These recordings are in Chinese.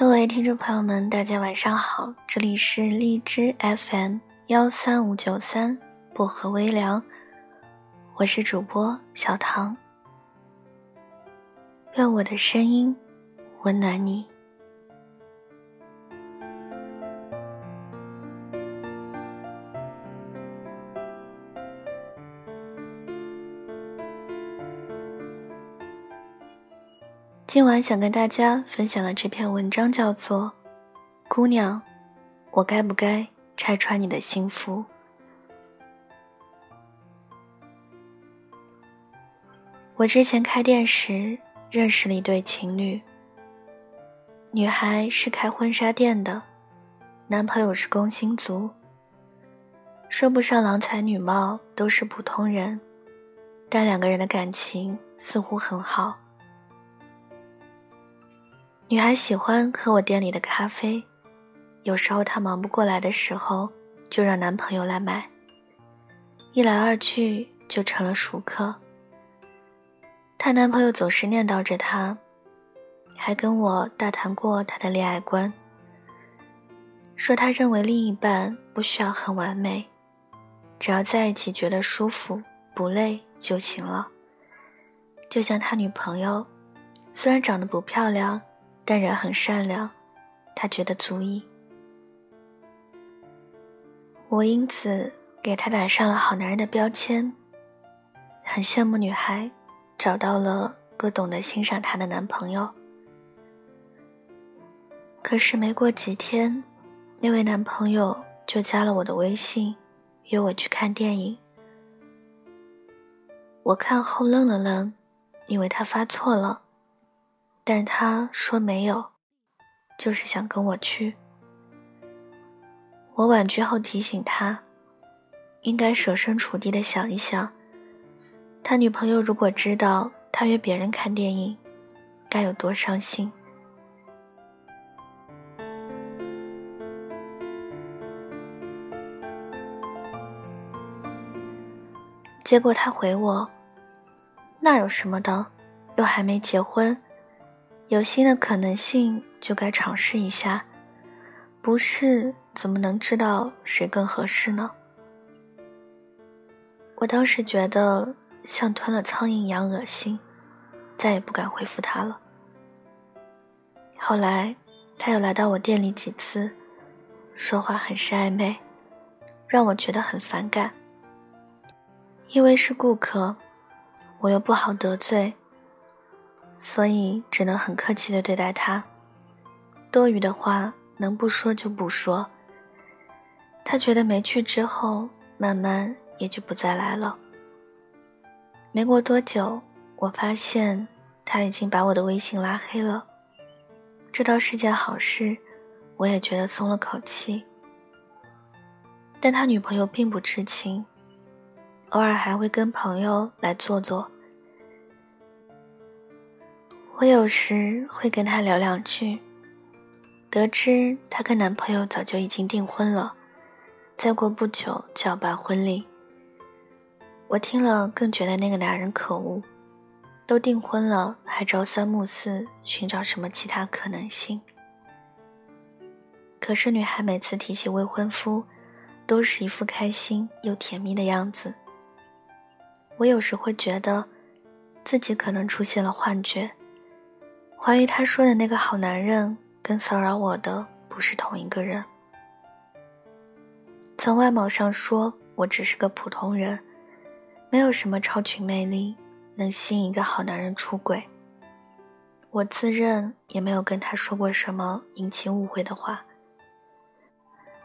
各位听众朋友们，大家晚上好，这里是荔枝 FM 幺三五九三薄荷微凉，我是主播小唐，愿我的声音温暖你。今晚想跟大家分享的这篇文章叫做《姑娘，我该不该拆穿你的幸福》？我之前开店时认识了一对情侣，女孩是开婚纱店的，男朋友是工薪族，说不上郎才女貌，都是普通人，但两个人的感情似乎很好。女孩喜欢喝我店里的咖啡，有时候她忙不过来的时候，就让男朋友来买。一来二去就成了熟客。她男朋友总是念叨着她，还跟我大谈过他的恋爱观，说他认为另一半不需要很完美，只要在一起觉得舒服不累就行了。就像他女朋友，虽然长得不漂亮。但人很善良，他觉得足以。我因此给他打上了好男人的标签。很羡慕女孩找到了个懂得欣赏她的男朋友。可是没过几天，那位男朋友就加了我的微信，约我去看电影。我看后愣了愣，以为他发错了。但他说没有，就是想跟我去。我婉拒后提醒他，应该设身处地的想一想，他女朋友如果知道他约别人看电影，该有多伤心。结果他回我：“那有什么的，又还没结婚。”有新的可能性就该尝试一下，不是怎么能知道谁更合适呢？我当时觉得像吞了苍蝇一样恶心，再也不敢回复他了。后来他又来到我店里几次，说话很是暧昧，让我觉得很反感。因为是顾客，我又不好得罪。所以只能很客气的对待他，多余的话能不说就不说。他觉得没趣之后，慢慢也就不再来了。没过多久，我发现他已经把我的微信拉黑了，这倒是件好事，我也觉得松了口气。但他女朋友并不知情，偶尔还会跟朋友来坐坐。我有时会跟她聊两句，得知她跟男朋友早就已经订婚了，再过不久就要办婚礼。我听了更觉得那个男人可恶，都订婚了还朝三暮四寻找什么其他可能性。可是女孩每次提起未婚夫，都是一副开心又甜蜜的样子。我有时会觉得，自己可能出现了幻觉。怀疑他说的那个好男人跟骚扰我的不是同一个人。从外貌上说，我只是个普通人，没有什么超群魅力能吸引一个好男人出轨。我自认也没有跟他说过什么引起误会的话。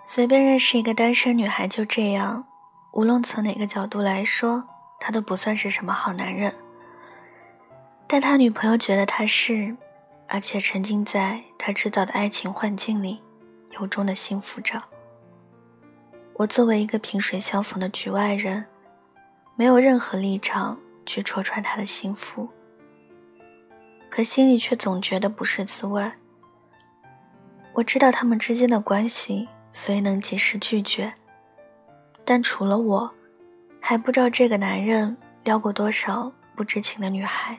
随便认识一个单身女孩就这样，无论从哪个角度来说，他都不算是什么好男人。但他女朋友觉得他是。而且沉浸在他制造的爱情幻境里，由衷的幸福着。我作为一个萍水相逢的局外人，没有任何立场去戳穿他的幸福，可心里却总觉得不是滋味。我知道他们之间的关系，所以能及时拒绝。但除了我，还不知道这个男人撩过多少不知情的女孩，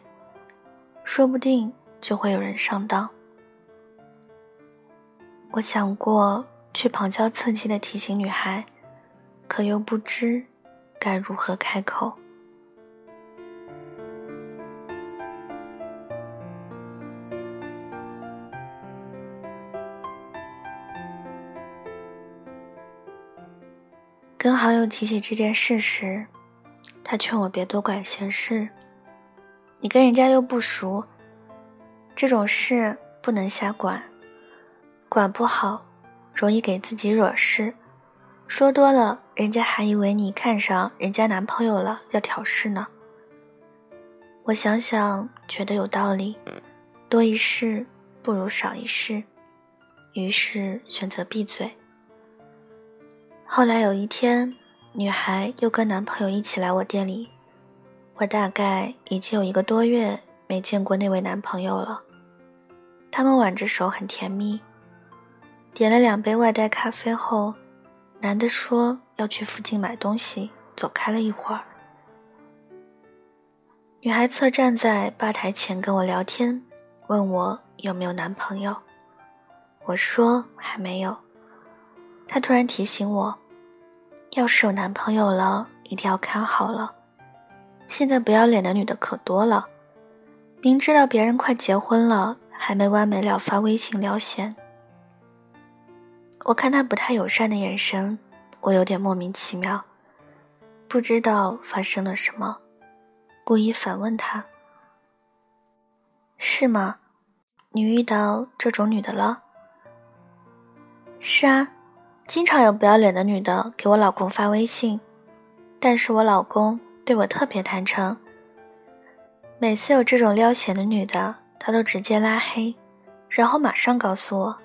说不定。就会有人上当。我想过去旁敲侧击的提醒女孩，可又不知该如何开口。跟好友提起这件事时，他劝我别多管闲事。你跟人家又不熟，这种事不能瞎管，管不好容易给自己惹事。说多了，人家还以为你看上人家男朋友了，要挑事呢。我想想，觉得有道理，多一事不如少一事，于是选择闭嘴。后来有一天，女孩又跟男朋友一起来我店里，我大概已经有一个多月没见过那位男朋友了。他们挽着手很甜蜜，点了两杯外带咖啡后，男的说要去附近买东西，走开了一会儿。女孩侧站在吧台前跟我聊天，问我有没有男朋友，我说还没有。他突然提醒我，要是有男朋友了，一定要看好了。现在不要脸的女的可多了，明知道别人快结婚了，还没完没了发微信撩闲。我看他不太友善的眼神，我有点莫名其妙，不知道发生了什么，故意反问他：“是吗？你遇到这种女的了？”“是啊。”经常有不要脸的女的给我老公发微信，但是我老公对我特别坦诚。每次有这种撩闲的女的，他都直接拉黑，然后马上告诉我。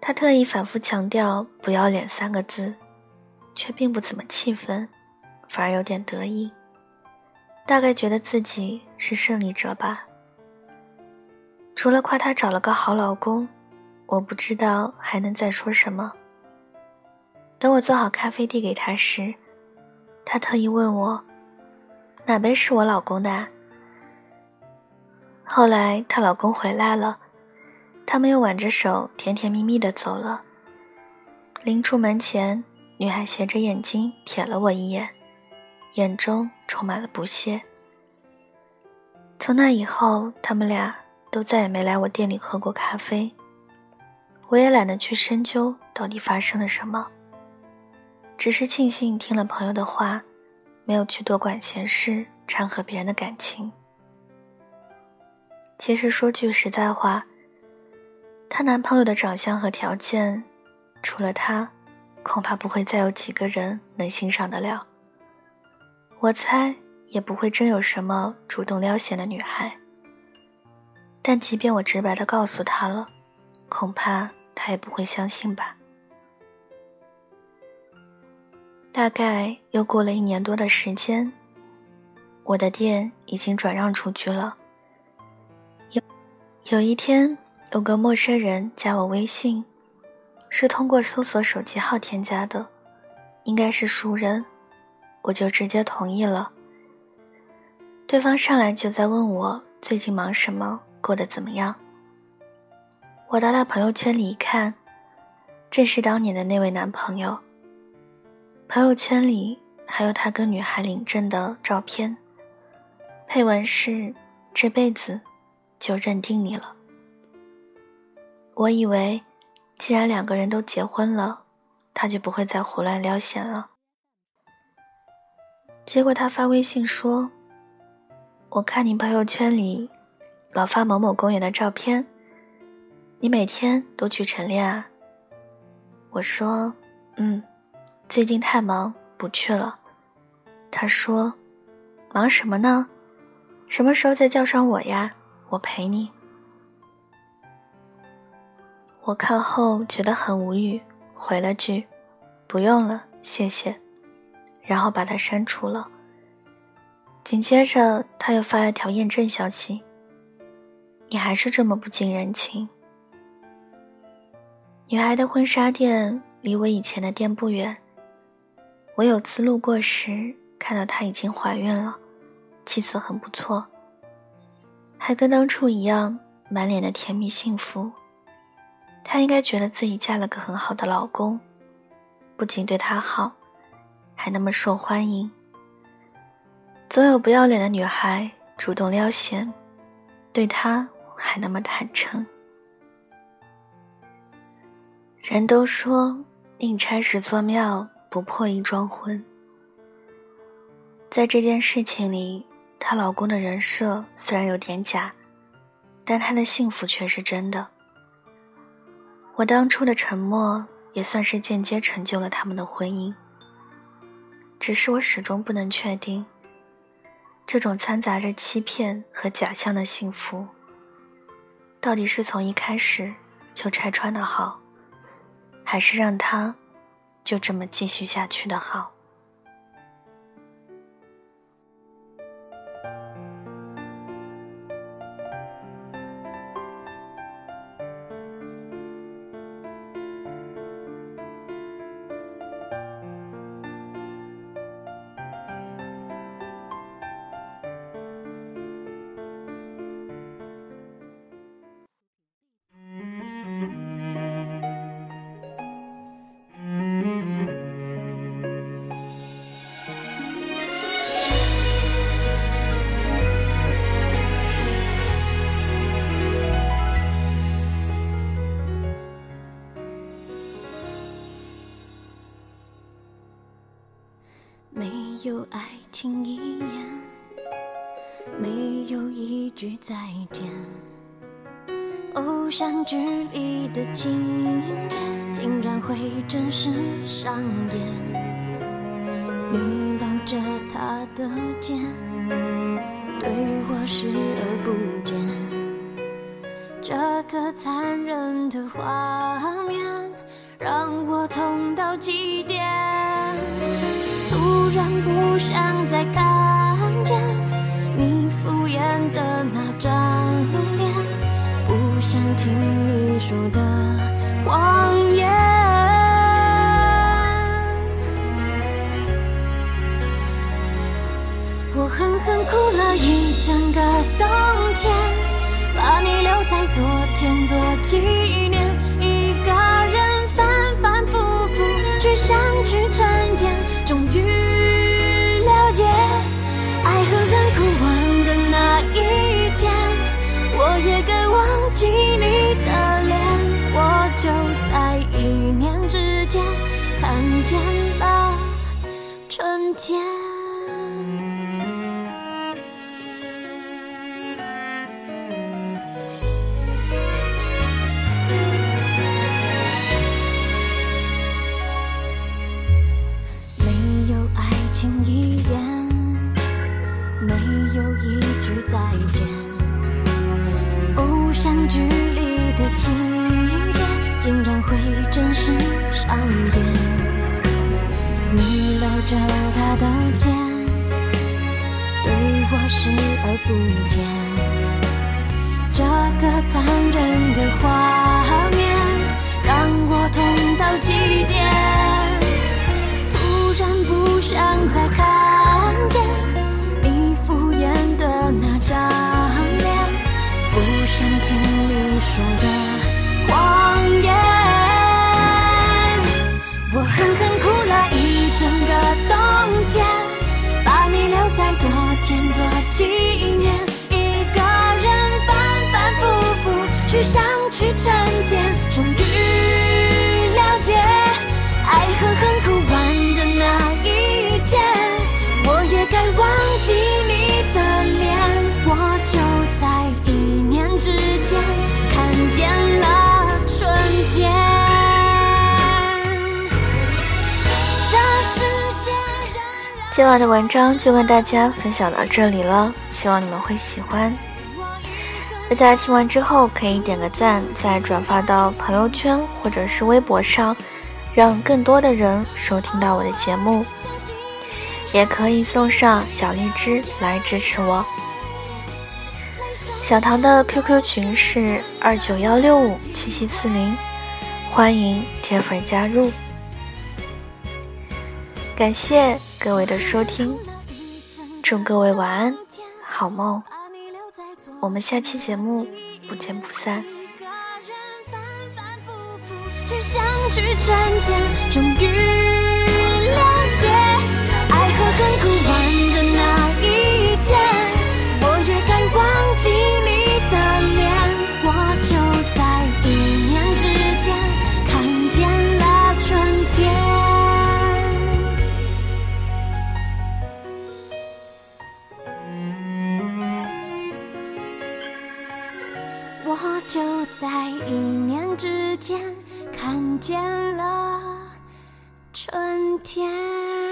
他特意反复强调“不要脸”三个字，却并不怎么气愤，反而有点得意，大概觉得自己是胜利者吧。除了夸他找了个好老公。我不知道还能再说什么。等我做好咖啡递给他时，他特意问我：“哪杯是我老公的？”后来她老公回来了，他们又挽着手甜甜蜜蜜的走了。临出门前，女孩斜着眼睛瞥了我一眼，眼中充满了不屑。从那以后，他们俩都再也没来我店里喝过咖啡。我也懒得去深究到底发生了什么，只是庆幸听了朋友的话，没有去多管闲事，掺和别人的感情。其实说句实在话，她男朋友的长相和条件，除了他，恐怕不会再有几个人能欣赏得了。我猜也不会真有什么主动撩闲的女孩。但即便我直白的告诉她了，恐怕。她也不会相信吧。大概又过了一年多的时间，我的店已经转让出去了。有一天，有个陌生人加我微信，是通过搜索手机号添加的，应该是熟人，我就直接同意了。对方上来就在问我最近忙什么，过得怎么样。我到他朋友圈里一看，正是当年的那位男朋友。朋友圈里还有他跟女孩领证的照片，配文是“这辈子就认定你了”。我以为，既然两个人都结婚了，他就不会再胡乱撩闲了。结果他发微信说：“我看你朋友圈里，老发某某公园的照片。”你每天都去晨练啊？我说，嗯，最近太忙，不去了。他说，忙什么呢？什么时候再叫上我呀？我陪你。我看后觉得很无语，回了句，不用了，谢谢，然后把他删除了。紧接着他又发了条验证消息，你还是这么不近人情。女孩的婚纱店离我以前的店不远。我有次路过时，看到她已经怀孕了，气色很不错，还跟当初一样，满脸的甜蜜幸福。她应该觉得自己嫁了个很好的老公，不仅对她好，还那么受欢迎。总有不要脸的女孩主动撩闲，对她还那么坦诚。人都说宁拆十座庙，不破一桩婚。在这件事情里，她老公的人设虽然有点假，但她的幸福却是真的。我当初的沉默，也算是间接成就了他们的婚姻。只是我始终不能确定，这种掺杂着欺骗和假象的幸福，到底是从一开始就拆穿的好。还是让他就这么继续下去的好。竟然会真实上演。你搂着他的肩，对我视而不见。这个残忍的画面，让我痛到极点。突然不想再看见你敷衍的那张脸，不想听你说的冬天，把你留在昨天做纪念，一个人反反复复去想去沉淀。终于了解，爱和恨哭完的那一天，我也该忘记你的脸。我就在一念之间，看见了春天。是上演。你搂着他的肩，对我视而不见。这个残忍的画面让我痛到极点。突然不想再看见你敷衍的那张脸，不想听你说的沉淀，终于了解，爱和恨哭完的那一天，我也该忘记你的脸。我就在一念之间，看见了春天。今晚的文章就跟大家分享到这里了，希望你们会喜欢。大家听完之后可以点个赞，再转发到朋友圈或者是微博上，让更多的人收听到我的节目。也可以送上小荔枝来支持我。小唐的 QQ 群是二九幺六五七七四零，欢迎铁粉加入。感谢。各位的收听，祝各位晚安，好梦。我们下期节目不见不散。想去沉淀，终于了解，爱和恨哭完就在一念之间。看见了春天。